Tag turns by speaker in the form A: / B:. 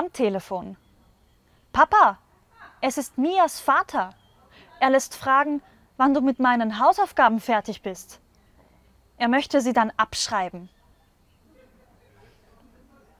A: Am Telefon. Papa, es ist Mias Vater. Er lässt fragen, wann du mit meinen Hausaufgaben fertig bist. Er möchte sie dann abschreiben.